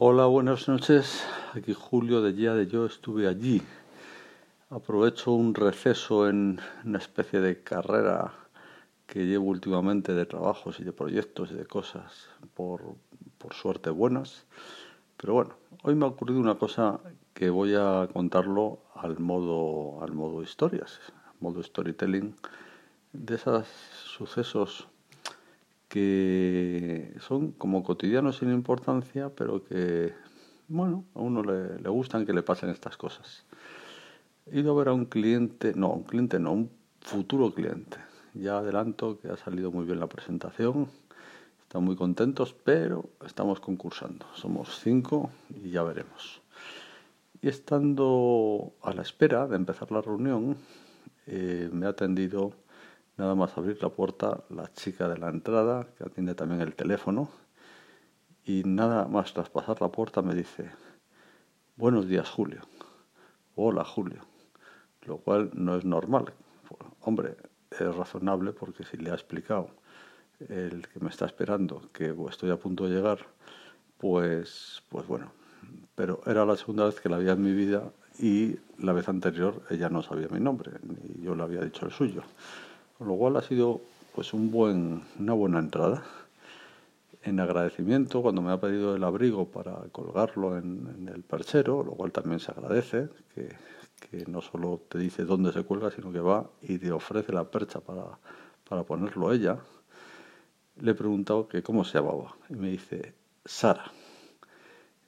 Hola, buenas noches. Aquí Julio de Día de Yo estuve allí. Aprovecho un receso en una especie de carrera que llevo últimamente de trabajos y de proyectos y de cosas por, por suerte buenas. Pero bueno, hoy me ha ocurrido una cosa que voy a contarlo al modo, al modo historias, modo storytelling, de esos sucesos que son como cotidianos sin importancia, pero que, bueno, a uno le, le gustan que le pasen estas cosas. He ido a ver a un cliente, no, un cliente no, un futuro cliente. Ya adelanto que ha salido muy bien la presentación, están muy contentos, pero estamos concursando. Somos cinco y ya veremos. Y estando a la espera de empezar la reunión, eh, me ha atendido Nada más abrir la puerta, la chica de la entrada, que atiende también el teléfono, y nada más traspasar la puerta me dice, buenos días Julio, hola Julio, lo cual no es normal. Hombre, es razonable porque si le ha explicado el que me está esperando que estoy a punto de llegar, pues, pues bueno, pero era la segunda vez que la había en mi vida y la vez anterior ella no sabía mi nombre, ni yo le había dicho el suyo. Con lo cual ha sido pues un buen, una buena entrada. En agradecimiento, cuando me ha pedido el abrigo para colgarlo en, el perchero, lo cual también se agradece, que, que, no solo te dice dónde se cuelga, sino que va y te ofrece la percha para, para ponerlo ella, le he preguntado que cómo se llamaba. Y me dice, Sara.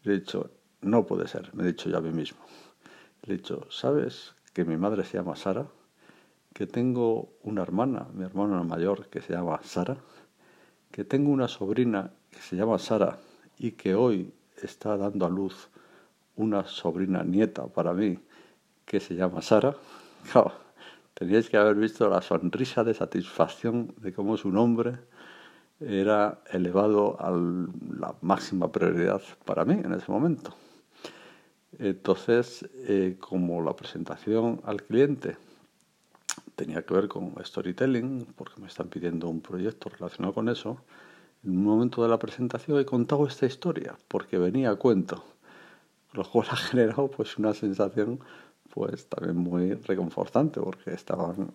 Le he dicho, no puede ser, me he dicho ya a mí mismo. Le he dicho, ¿sabes que mi madre se llama Sara? Que tengo una hermana, mi hermana mayor, que se llama Sara, que tengo una sobrina que se llama Sara y que hoy está dando a luz una sobrina nieta para mí que se llama Sara. Claro, teníais que haber visto la sonrisa de satisfacción de cómo su nombre era elevado a la máxima prioridad para mí en ese momento. Entonces, eh, como la presentación al cliente tenía que ver con storytelling, porque me están pidiendo un proyecto relacionado con eso. En un momento de la presentación he contado esta historia, porque venía a cuento, lo cual ha generado pues una sensación pues también muy reconfortante, porque estaban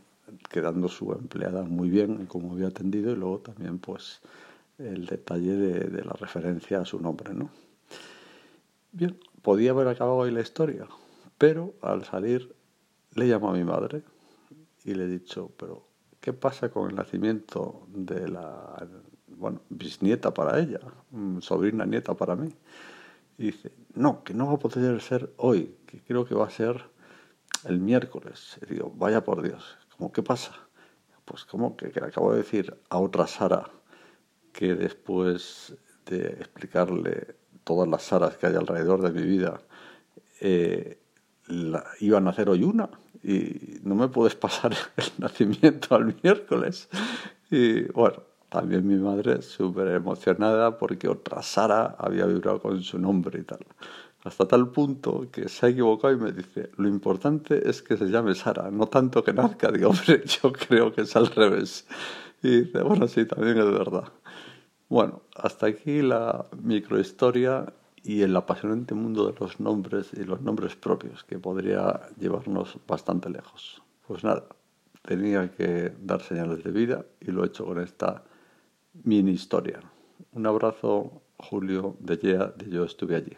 quedando su empleada muy bien en cómo había atendido y luego también pues el detalle de, la referencia a su nombre, ¿no? Bien, podía haber acabado ahí la historia, pero al salir le llamó a mi madre y le he dicho, pero ¿qué pasa con el nacimiento de la bueno, bisnieta para ella, sobrina nieta para mí? Y dice, no, que no va a poder ser hoy, que creo que va a ser el miércoles. Y digo, vaya por Dios, ¿cómo qué pasa? Pues como que, le acabo de decir a otra Sara que después de explicarle todas las Saras que hay alrededor de mi vida, eh, iba a nacer hoy una y no me puedes pasar el nacimiento al miércoles. Y bueno, también mi madre súper emocionada porque otra Sara había vibrado con su nombre y tal. Hasta tal punto que se ha equivocado y me dice, lo importante es que se llame Sara, no tanto que nazca. Digo, hombre, yo creo que es al revés. Y dice, bueno, sí, también es verdad. Bueno, hasta aquí la microhistoria y el apasionante mundo de los nombres y los nombres propios, que podría llevarnos bastante lejos. Pues nada, tenía que dar señales de vida y lo he hecho con esta mini historia. Un abrazo, Julio de Yea, de Yo estuve allí.